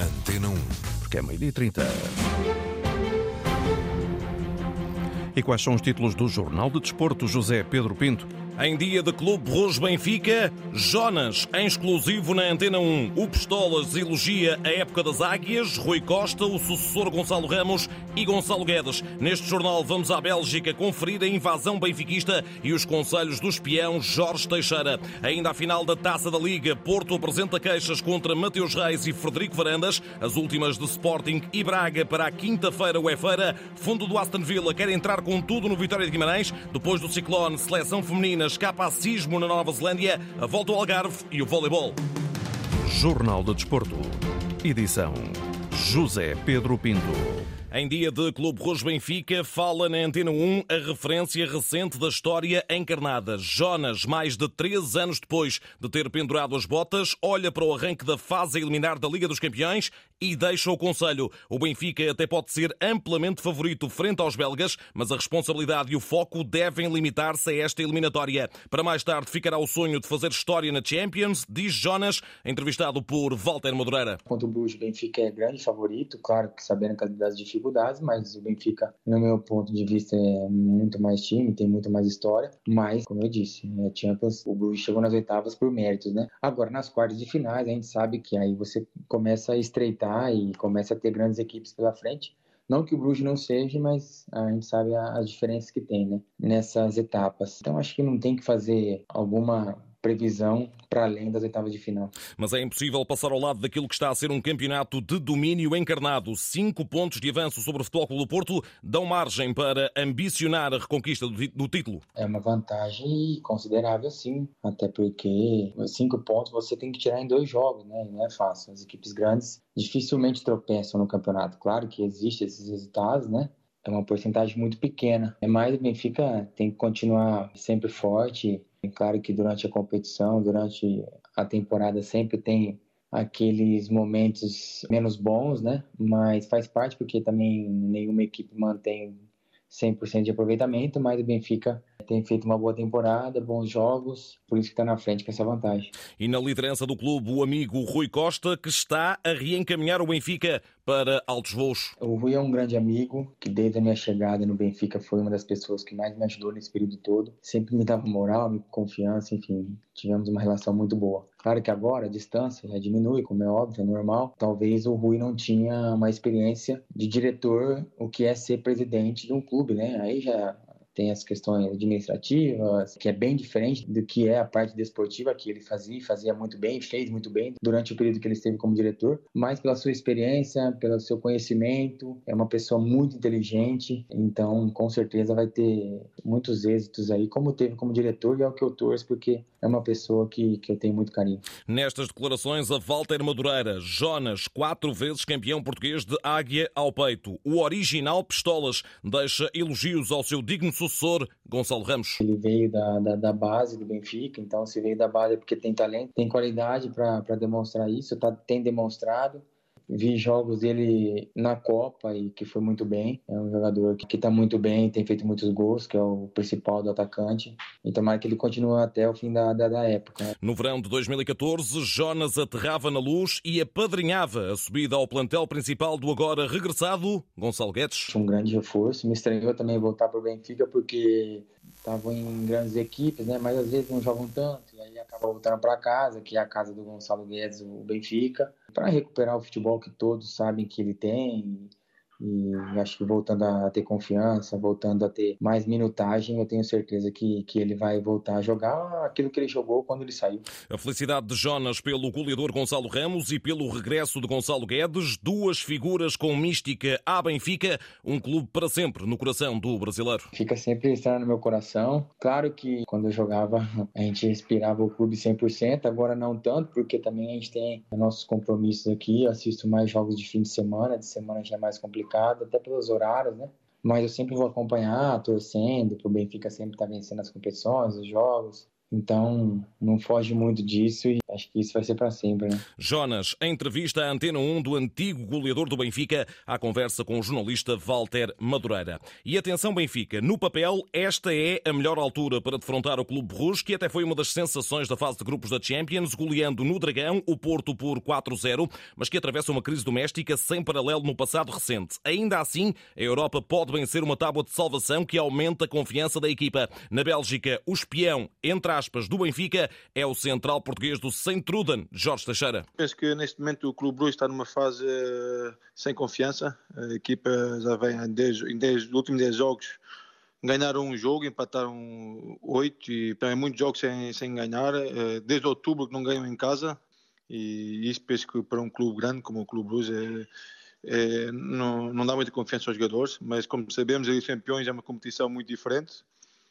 Antena 1. Porque é meio-dia e 30. E quais são os títulos do Jornal de Desporto, José Pedro Pinto? Em dia de Clube Rouge Benfica, Jonas, em exclusivo na Antena 1. O Pistolas elogia a época das águias, Rui Costa, o sucessor Gonçalo Ramos e Gonçalo Guedes. Neste jornal vamos à Bélgica conferir a invasão benfiquista e os conselhos do espião Jorge Teixeira. Ainda à final da Taça da Liga, Porto apresenta queixas contra Mateus Reis e Frederico Varandas, as últimas de Sporting e Braga para a quinta-feira feira. Fundo do Aston Villa quer entrar com tudo no Vitória de Guimarães, depois do Ciclone, seleção feminina escapa a na Nova Zelândia, a volta ao Algarve e o voleibol. Jornal de Desporto. Edição José Pedro Pinto. Em dia de Clube Rouge Benfica, fala na Antena 1 a referência recente da história encarnada. Jonas, mais de 13 anos depois de ter pendurado as botas, olha para o arranque da fase a eliminar da Liga dos Campeões e deixa o conselho. O Benfica até pode ser amplamente favorito frente aos belgas, mas a responsabilidade e o foco devem limitar-se a esta eliminatória. Para mais tarde ficará o sonho de fazer história na Champions, diz Jonas, entrevistado por Walter Madureira. Contra o Bruges, Benfica é grande favorito, claro que sabendo que as dificuldades dificuldades, mas o Benfica, no meu ponto de vista, é muito mais time, tem muito mais história. Mas, como eu disse, a Champions, o Bruges chegou nas oitavas por méritos, né? Agora, nas quartas de finais, a gente sabe que aí você começa a estreitar e começa a ter grandes equipes pela frente. Não que o Bruges não seja, mas a gente sabe as diferenças que tem, né? Nessas etapas. Então, acho que não tem que fazer alguma previsão para além das oitavas de final. Mas é impossível passar ao lado daquilo que está a ser um campeonato de domínio encarnado. Cinco pontos de avanço sobre o Futebol Clube do Porto dão margem para ambicionar a reconquista do título. É uma vantagem considerável, sim. Até porque cinco pontos você tem que tirar em dois jogos, né? Não é fácil. As equipes grandes dificilmente tropeçam no campeonato. Claro que existem esses resultados, né? é uma porcentagem muito pequena. É mais o Benfica tem que continuar sempre forte, Claro que durante a competição, durante a temporada, sempre tem aqueles momentos menos bons, né? Mas faz parte porque também nenhuma equipe mantém 100% de aproveitamento, mas o Benfica tem feito uma boa temporada, bons jogos, por isso que está na frente com essa vantagem. E na liderança do clube, o amigo Rui Costa, que está a reencaminhar o Benfica para altos voos. O Rui é um grande amigo, que desde a minha chegada no Benfica foi uma das pessoas que mais me ajudou nesse período todo. Sempre me dava moral, confiança, enfim, tivemos uma relação muito boa. Claro que agora a distância já diminui, como é óbvio, é normal. Talvez o Rui não tinha uma experiência de diretor, o que é ser presidente de um clube, né? Aí já tem as questões administrativas, que é bem diferente do que é a parte desportiva que ele fazia, fazia muito bem, fez muito bem durante o período que ele esteve como diretor, mas pela sua experiência, pelo seu conhecimento, é uma pessoa muito inteligente, então com certeza vai ter muitos êxitos aí, como teve como diretor, e é o que eu torço, porque é uma pessoa que, que eu tenho muito carinho. Nestas declarações, a Walter Madureira, Jonas, quatro vezes campeão português de Águia ao peito, o original Pistolas, deixa elogios ao seu digno sucessor Gonçalo Ramos. Ele veio da, da, da, base do Benfica, então se veio da base é porque tem talento, tem qualidade para demonstrar isso, tá, tem demonstrado vi jogos dele na Copa e que foi muito bem. É um jogador que está muito bem, tem feito muitos gols, que é o principal do atacante. E tomara que ele continue até o fim da, da, da época. No verão de 2014, Jonas aterrava na luz e apadrinhava a subida ao plantel principal do agora regressado Gonçalo Guedes. Um grande reforço. Me estranhou também voltar para o Benfica porque estavam em grandes equipes, né? Mas às vezes não jogam tanto e aí acaba voltando para casa, que é a casa do Gonçalo Guedes, o Benfica, para recuperar o futebol que todos sabem que ele tem e acho que voltando a ter confiança, voltando a ter mais minutagem, eu tenho certeza que, que ele vai voltar a jogar aquilo que ele jogou quando ele saiu. A felicidade de Jonas pelo goleador Gonçalo Ramos e pelo regresso de Gonçalo Guedes, duas figuras com mística à Benfica, um clube para sempre no coração do brasileiro. Fica sempre estando no meu coração. Claro que quando eu jogava, a gente respirava o clube 100%, agora não tanto, porque também a gente tem nossos compromissos aqui, eu assisto mais jogos de fim de semana, de semana já é mais complicado complicado, até pelos horários, né? Mas eu sempre vou acompanhar, torcendo, para o Benfica sempre estar tá vencendo as competições, os jogos. Então, não foge muito disso e acho que isso vai ser para sempre. Né? Jonas, entrevista à Antena 1 do antigo goleador do Benfica, à conversa com o jornalista Walter Madureira. E atenção, Benfica, no papel, esta é a melhor altura para defrontar o Clube Rouge, que até foi uma das sensações da fase de grupos da Champions, goleando no Dragão o Porto por 4-0, mas que atravessa uma crise doméstica sem paralelo no passado recente. Ainda assim, a Europa pode vencer uma tábua de salvação que aumenta a confiança da equipa. Na Bélgica, o espião, entre aspas, do Benfica é o central português do Truden, Jorge Teixeira. Penso que neste momento o Clube Bruges está numa fase uh, sem confiança. A equipa já vem em 10, em 10 últimos 10 jogos ganharam um jogo, empataram oito e para muitos jogos sem, sem ganhar. Uh, desde outubro que não ganham em casa e isso penso que para um clube grande como o Clube Bruges é, é, não, não dá muita confiança aos jogadores, mas como sabemos, a Liga Campeões é uma competição muito diferente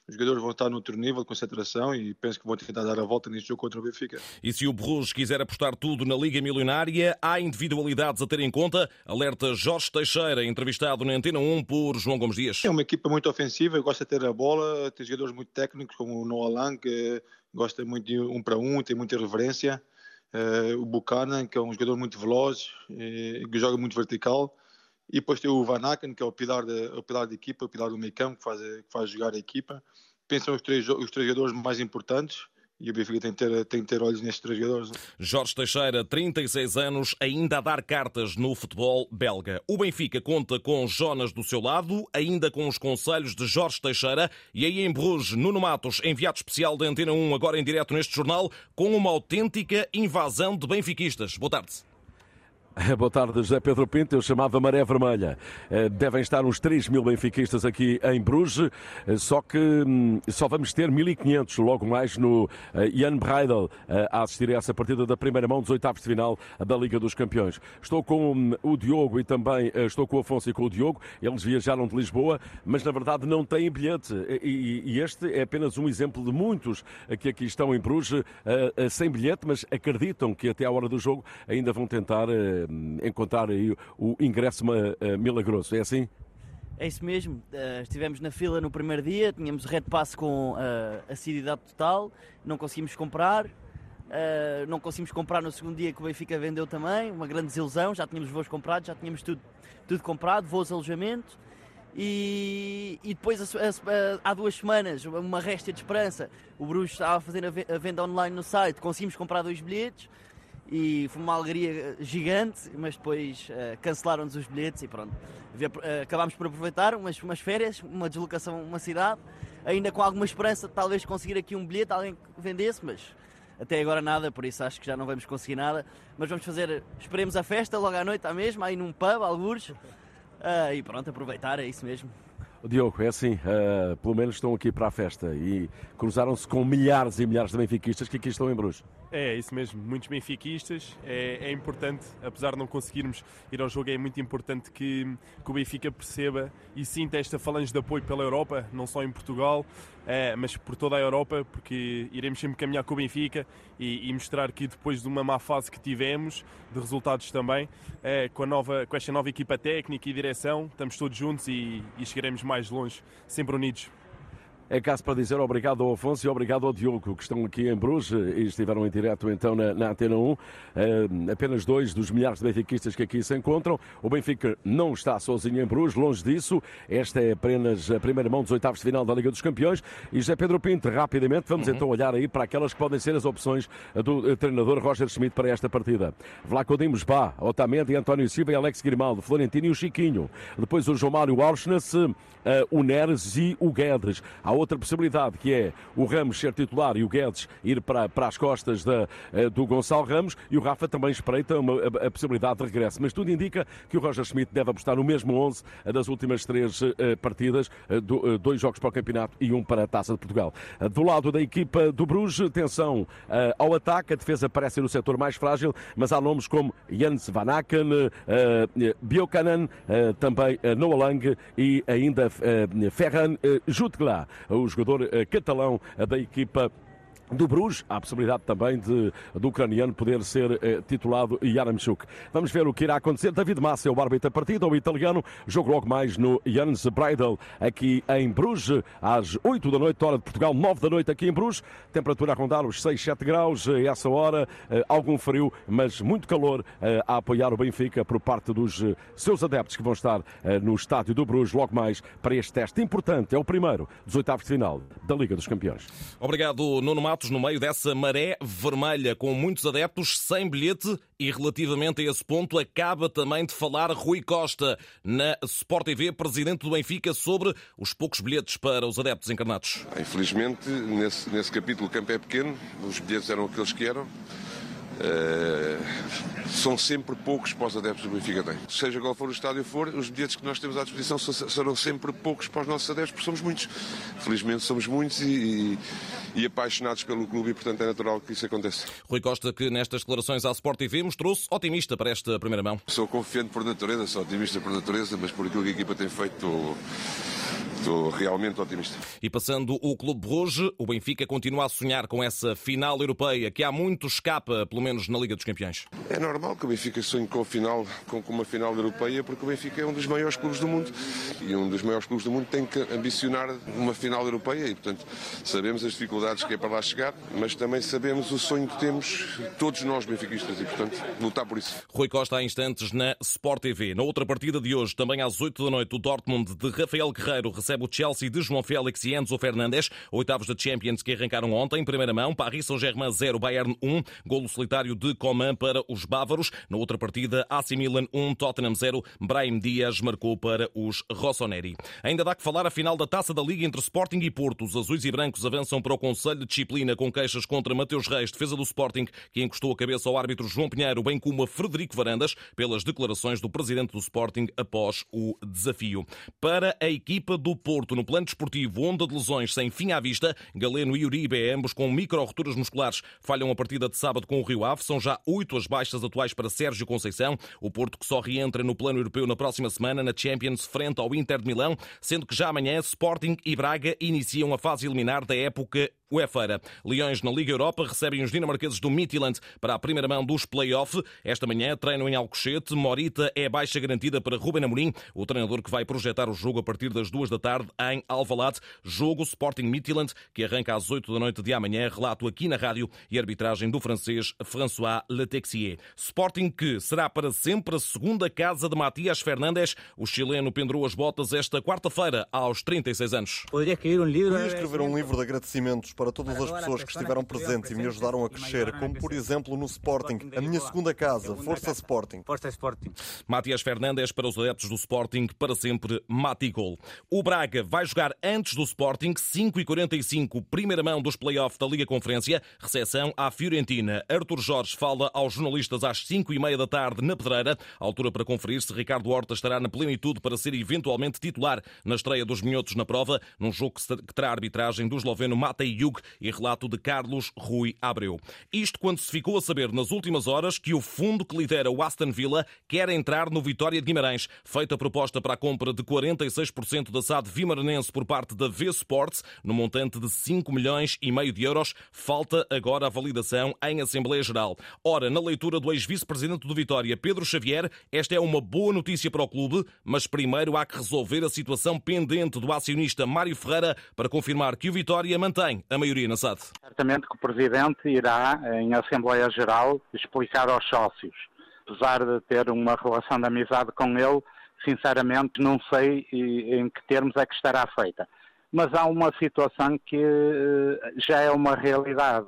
os jogadores vão estar noutro nível de concentração e penso que vão tentar dar a volta neste jogo contra o Benfica. E se o Bruges quiser apostar tudo na Liga Milionária, há individualidades a ter em conta, alerta Jorge Teixeira, entrevistado na Antena 1 por João Gomes Dias. É uma equipa muito ofensiva, gosta de ter a bola, tem jogadores muito técnicos como o Noah que gosta muito de um para um, tem muita reverência. Uh, o Buchanan, que é um jogador muito veloz, uh, que joga muito vertical. E depois tem o Van Aken, que é o pilar, de, o pilar da equipa, o pilar do meio campo, que faz, que faz jogar a equipa. Pensam os três, os três jogadores mais importantes e o Benfica tem que, ter, tem que ter olhos nestes três jogadores. Jorge Teixeira, 36 anos, ainda a dar cartas no futebol belga. O Benfica conta com Jonas do seu lado, ainda com os conselhos de Jorge Teixeira e aí em Bruges, Nuno Matos, enviado especial da Antena 1, agora em direto neste jornal, com uma autêntica invasão de benfiquistas. Boa tarde. Boa tarde, José Pedro Pinto. Eu chamava Maré Vermelha. Eh, devem estar uns 3 mil benfiquistas aqui em Bruges, eh, só que hum, só vamos ter 1.500 logo mais no eh, Jan Breidel a assistir a essa partida da primeira mão dos oitavos de final da Liga dos Campeões. Estou com hum, o Diogo e também estou com o Afonso e com o Diogo. Eles viajaram de Lisboa, mas na verdade não têm bilhete. E este é apenas um exemplo de muitos que aqui estão em Bruges sem bilhete, mas acreditam que até à hora do jogo ainda vão tentar encontrar aí o ingresso eh, milagroso. É assim? É isso mesmo. Uh, estivemos na fila no primeiro dia, tínhamos Red Pass com uh, assiduidade total, não conseguimos comprar. Uh, não conseguimos comprar no segundo dia que o Benfica vendeu também, uma grande desilusão. Já tínhamos voos comprados, já tínhamos tudo, tudo comprado, voos, alojamento. E, e depois, a, a, há duas semanas, uma réstia de esperança. O Bruxo estava a fazer a venda online no site, conseguimos comprar dois bilhetes e foi uma alegria gigante, mas depois uh, cancelaram-nos os bilhetes e pronto. Uh, acabámos por aproveitar umas, umas férias, uma deslocação uma cidade, ainda com alguma esperança de talvez conseguir aqui um bilhete, alguém que vendesse, mas até agora nada, por isso acho que já não vamos conseguir nada. Mas vamos fazer, esperemos a festa logo à noite, à mesma, aí num pub, algures, uh, e pronto, aproveitar, é isso mesmo. Diogo, é assim, uh, pelo menos estão aqui para a festa e cruzaram-se com milhares e milhares de benfiquistas que aqui estão em Bruges. É, isso mesmo, muitos benfiquistas. É, é, importante, apesar de não conseguirmos ir ao jogo, é muito importante que, que o Benfica perceba e sinta esta falange de apoio pela Europa, não só em Portugal, é, mas por toda a Europa, porque iremos sempre caminhar com o Benfica e, e mostrar que depois de uma má fase que tivemos, de resultados também, é, com, a nova, com esta nova equipa técnica e direção, estamos todos juntos e, e chegaremos mais longe, sempre unidos. É caso para dizer obrigado ao Afonso e obrigado ao Diogo, que estão aqui em Bruges e estiveram em direto então na, na Antena 1. Uh, eh, apenas dois dos milhares de benfiquistas que aqui se encontram. O Benfica não está sozinho em Bruges, longe disso. Esta é apenas a primeira mão dos oitavos de final da Liga dos Campeões. E José Pedro Pinto, rapidamente, vamos uhum. então olhar aí para aquelas que podem ser as opções do uh, treinador Roger Schmidt para esta partida. Vlaco Dimos, Bá, Otamendi, António Silva e Alex Grimaldo, Florentino e o Chiquinho. Depois o João Mário Auschnitz, uh, o Neres e o Guedes. Há outra possibilidade, que é o Ramos ser titular e o Guedes ir para, para as costas da, eh, do Gonçalo Ramos, e o Rafa também espreita uma, a, a, possibilidade de regresso. Mas tudo indica que o Roger Schmidt deve apostar no mesmo 11 das últimas três uh, partidas, do, dois jogos para o campeonato e um para a Taça de Portugal. do lado da equipa do Bruges, atenção ao ataque, a defesa parece ser o setor mais frágil, mas há nomes como Jens Van Aken, Biokanan, também Noah Lang e ainda Ferran Jutgla, os jogador eh, catalão eh, da equipa do Bruges, há a possibilidade também de, do ucraniano poder ser eh, titulado Yaramchuk. Vamos ver o que irá acontecer. David Massa é o árbitro da partida, o italiano, jogo logo mais no Jans Breidel, aqui em Bruges, às 8 da noite, hora de Portugal, 9 da noite aqui em Bruges. Temperatura a rondar os 6, 7 graus, eh, essa hora, eh, algum frio, mas muito calor eh, a apoiar o Benfica por parte dos eh, seus adeptos que vão estar eh, no estádio do Bruges, logo mais para este teste importante. É o primeiro dos oitavos de final da Liga dos Campeões. Obrigado, Nuno No meio dessa maré vermelha com muitos adeptos sem bilhete e relativamente a esse ponto acaba também de falar Rui Costa na Sport TV, presidente do Benfica, sobre os poucos bilhetes para os adeptos encarnados. Infelizmente, nesse, nesse capítulo o campo é pequeno, os bilhetes eram aqueles que eram. Uh, são sempre poucos para os adeptos do Benfica têm. Seja qual for o estádio for, os bilhetes que nós temos à disposição serão sempre poucos para os nossos adeptos, porque somos muitos. Felizmente somos muitos e, e, e apaixonados pelo clube e, portanto, é natural que isso aconteça. Rui Costa, que nestas declarações à Sport TV mostrou-se otimista para esta primeira mão. Sou confiante por natureza, sou otimista por natureza, mas por aquilo que a equipa tem feito, estou Estou realmente otimista. E passando o Clube Bruges, o Benfica continua a sonhar com essa final europeia que há muito escapa, pelo menos na Liga dos Campeões. É normal que o Benfica sonhe com, a final, com uma final europeia, porque o Benfica é um dos maiores clubes do mundo. E um dos maiores clubes do mundo tem que ambicionar uma final europeia. E, portanto, sabemos as dificuldades que é para lá chegar, mas também sabemos o sonho que temos, todos nós benfiquistas, e, portanto, lutar por isso. Rui Costa há instantes na Sport TV. Na outra partida de hoje, também às 8 da noite, o Dortmund de Rafael Guerreiro recebe o Chelsea de João Félix e Enzo Fernandes, oitavos da Champions que arrancaram ontem, primeira mão, Paris Saint-Germain 0, Bayern 1, golo solitário de Coman para os bávaros. Na outra partida, AC Milan 1, Tottenham 0, Brahim Dias marcou para os Rossoneri. Ainda dá que falar a final da Taça da Liga entre Sporting e Porto. Os azuis e brancos avançam para o Conselho de Disciplina com queixas contra Mateus Reis, defesa do Sporting, que encostou a cabeça ao árbitro João Pinheiro, bem como a Frederico Varandas, pelas declarações do presidente do Sporting após o desafio. Para a equipa do Porto, no plano desportivo, onda de lesões sem fim à vista, Galeno e Uribe, ambos com micro-roturas musculares, falham a partida de sábado com o Rio Ave. São já oito as baixas atuais para Sérgio Conceição. O Porto que só reentra no plano europeu na próxima semana, na Champions, frente ao Inter de Milão, sendo que já amanhã Sporting e Braga iniciam a fase eliminar da época UEFA. Leões na Liga Europa recebem os dinamarqueses do Midtjylland para a primeira mão dos play-off. Esta manhã treinam em Alcochete. Morita é baixa garantida para Ruben Amorim, o treinador que vai projetar o jogo a partir das duas da tarde em Alvalade. Jogo Sporting Midtjylland, que arranca às 8 da noite de amanhã. Relato aqui na rádio e arbitragem do francês François Letexier. Sporting que será para sempre a segunda casa de Matias Fernandes. O chileno pendurou as botas esta quarta-feira aos 36 anos. Poderia escrever um livro, Poderia escrever um livro de agradecimentos para todas as pessoas que estiveram presentes e me ajudaram a crescer, como por exemplo no Sporting, a minha segunda casa, Força Sporting. Força Sporting. Matias Fernandes para os adeptos do Sporting, para sempre Matigol. O Braga vai jogar antes do Sporting, 5h45, primeira mão dos play-off da Liga Conferência, recepção à Fiorentina. Arthur Jorge fala aos jornalistas às 5h30 da tarde na Pedreira, altura para conferir se Ricardo Horta estará na plenitude para ser eventualmente titular na estreia dos minhotos na prova, num jogo que terá a arbitragem do esloveno Matej E relato de Carlos Rui Abreu. Isto quando se ficou a saber nas últimas horas que o fundo que lidera o Aston Villa quer entrar no Vitória de Guimarães. Feita a proposta para a compra de 46% da SAD Vimaranense por parte da V Sports, no montante de 5 milhões e meio de euros, falta agora a validação em Assembleia Geral. Ora, na leitura do ex-vice-presidente do Vitória, Pedro Xavier, esta é uma boa notícia para o clube, mas primeiro há que resolver a situação pendente do acionista Mário Ferreira para confirmar que o Vitória mantém a maioria na SAD. Certamente que o Presidente irá, em Assembleia Geral, explicar aos sócios. Apesar de ter uma relação de amizade com ele, sinceramente não sei em que termos é que estará feita. Mas há uma situação que já é uma realidade.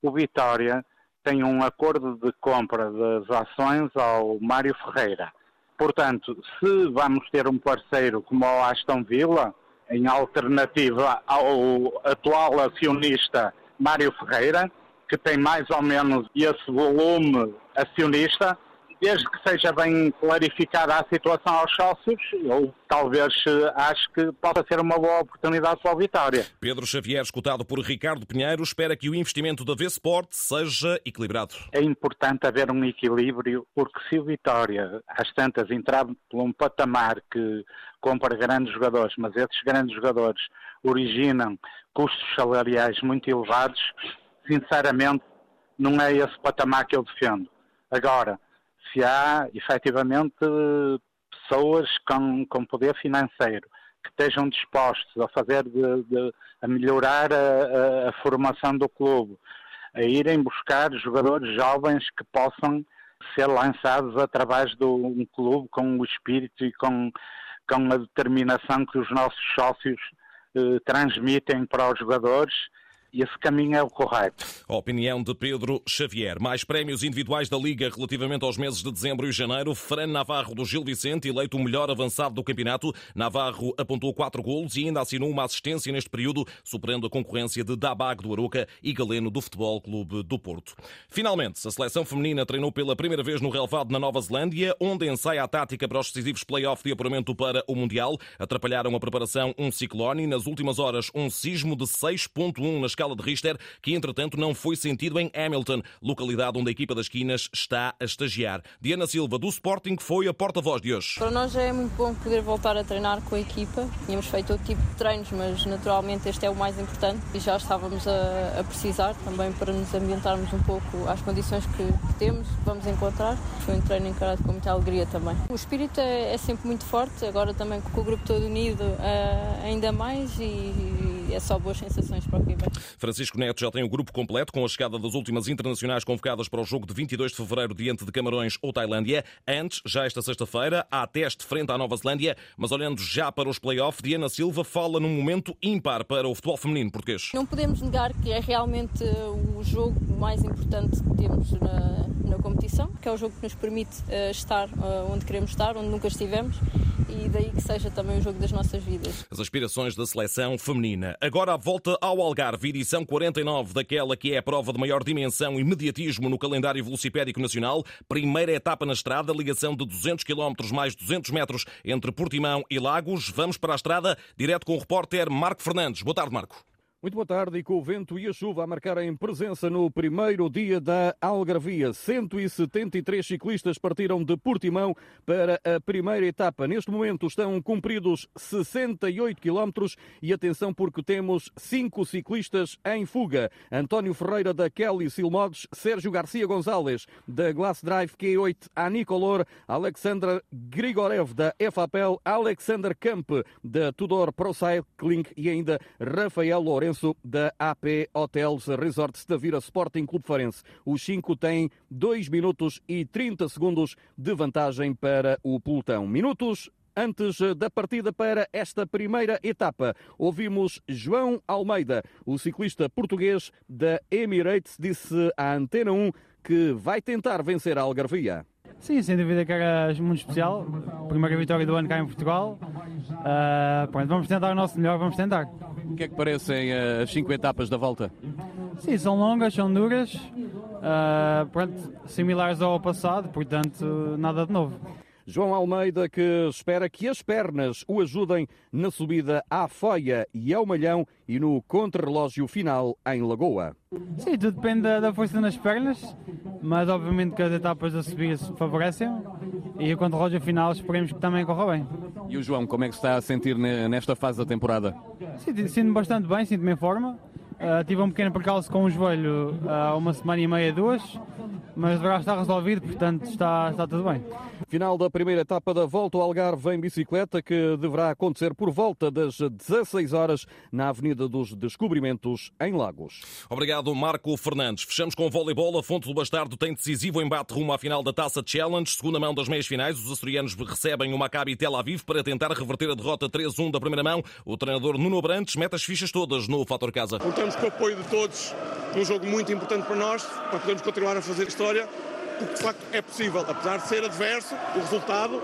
O Vitória tem um acordo de compra das ações ao Mário Ferreira. Portanto, se vamos ter um parceiro como o Aston Villa, em alternativa ao atual acionista Mário Ferreira, que tem mais ou menos esse volume acionista, desde que seja bem clarificada a situação aos sócios, eu talvez acho que possa ser uma boa oportunidade para o Vitória. Pedro Xavier, escutado por Ricardo Pinheiro, espera que o investimento da V-Sport seja equilibrado. É importante haver um equilíbrio, porque se o Vitória, às tantas, entrar por um patamar que compra grandes jogadores, mas esses grandes jogadores originam custos salariais muito elevados, sinceramente, não é esse patamar que eu defendo. Agora, se há efetivamente pessoas com, com poder financeiro que estejam dispostos a fazer, de, de, a melhorar a, a, a, formação do clube, a irem buscar jogadores jovens que possam ser lançados através de um clube com o espírito e com, com a determinação que os nossos sócios eh, transmitem para os jogadores esse caminho é o correto. A opinião de Pedro Xavier. Mais prémios individuais da Liga relativamente aos meses de dezembro e janeiro. Fran Navarro do Gil Vicente, eleito o melhor avançado do campeonato. Navarro apontou quatro golos e ainda assinou uma assistência neste período, superando a concorrência de Dabag do Aroca e Galeno do Futebol Clube do Porto. Finalmente, a seleção feminina treinou pela primeira vez no relevado na Nova Zelândia, onde ensaia a tática para os decisivos play-off de apuramento para o Mundial. Atrapalharam a preparação um ciclone e, nas últimas horas, um sismo de 6.1 na escala de Richter, que entretanto não foi sentido em Hamilton, localidade onde a equipa das Quinas está a estagiar. Diana Silva, do Sporting, foi a porta-voz de hoje. Para nós é muito bom poder voltar a treinar com a equipa. Tínhamos feito outro tipo de treinos, mas naturalmente este é o mais importante e já estávamos a, a precisar também para nos ambientarmos um pouco às condições que temos, vamos encontrar. Foi um treino encarado com muita alegria também. O espírito é, é sempre muito forte, agora também com o grupo todo unido, é, ainda mais e é só boas sensações para o Quebec. Francisco Neto já tem o grupo completo com a chegada das últimas internacionais convocadas para o jogo de 22 de fevereiro diante de Camarões ou Tailândia. Antes, já esta sexta-feira, há teste frente à Nova Zelândia, mas olhando já para os play-off, Diana Silva fala num momento ímpar para o futebol feminino português. Não podemos negar que é realmente o jogo mais importante que temos na, na competição, que é o jogo que nos permite uh, estar uh, onde queremos estar, onde nunca estivemos e daí que seja também o jogo das nossas vidas. As aspirações da seleção feminina. Agora a volta ao Algarve, edição 49 daquela que é a prova de maior dimensão e mediatismo no calendário velocipédico nacional. Primeira etapa na estrada, ligação de 200 km mais 200 metros entre Portimão e Lagos. Vamos para a estrada, direto com o repórter Marco Fernandes. Boa tarde, Marco. Muito boa tarde e com o vento e a chuva a marcarem presença no primeiro dia da Algarvia. 173 ciclistas partiram de Portimão para a primeira etapa. Neste momento estão cumpridos 68 quilómetros e atenção porque temos cinco ciclistas em fuga. António Ferreira da Kelly Silmodes, Sérgio Garcia Gonzalez da Glass Drive Q8 Anicolor, Alexandra Grigorev da FAPEL, Alexander Camp da Tudor Pro Cycling e ainda Rafael Lourenço da AP Hotels Resorts da Vira Sporting Clube Farense. Os cinco têm 2 minutos e 30 segundos de vantagem para o pelotão. Minutos Antes da partida para esta primeira etapa, ouvimos João Almeida, o ciclista português da Emirates, disse à Antena 1 que vai tentar vencer a Algarvia. Sim, sem dúvida que era muito especial. Primeira vitória do ano cá em Portugal. Uh, pronto, vamos tentar o nosso melhor, vamos tentar. O que é que parecem uh, as cinco etapas da volta? Sim, são longas, são duras, uh, pronto, similares ao passado, portanto, nada de novo. João Almeida que espera que as pernas o ajudem na subida à Foia e ao Malhão e no contrarrelógio final em Lagoa. Sim, tudo depende da, força nas pernas, mas obviamente que as etapas a subir favorecem e o contrarrelógio final esperemos que também corra bem. E o João, como é que está a sentir nesta fase da temporada? Sinto-me bastante bem, sinto-me em forma. Uh, tive um pequeno percalço com o joelho há uh, uma semana e meia, duas, mas deverá estar resolvido, portanto está, está tudo bem. Final da primeira etapa da Volta ao Algarve em bicicleta, que deverá acontecer por volta das 16 horas na Avenida dos Descobrimentos, em Lagos. Obrigado, Marco Fernandes. Fechamos com o voleibol. A Fonte do Bastardo tem decisivo embate rumo à final da Taça Challenge. Segunda mão das meias finais, os açorianos recebem o Maccabi Tel Aviv para tentar reverter a derrota 3-1 da primeira mão. O treinador Nuno Brantes mete as fichas todas no fator casa. Contamos com o apoio de todos num jogo muito importante para nós, para podermos continuar a fazer história porque de facto é possível, apesar de ser adverso, o resultado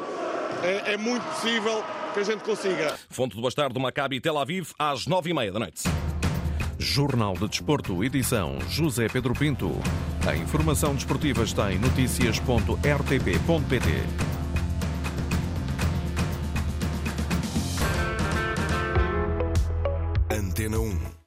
é, é muito possível que a gente consiga. Fonte do Bastardo Maccabi Tel Aviv, às nove e meia da noite. Jornal de Desporto, edição José Pedro Pinto. A informação desportiva está em notícias.rtp.pt. Antena 1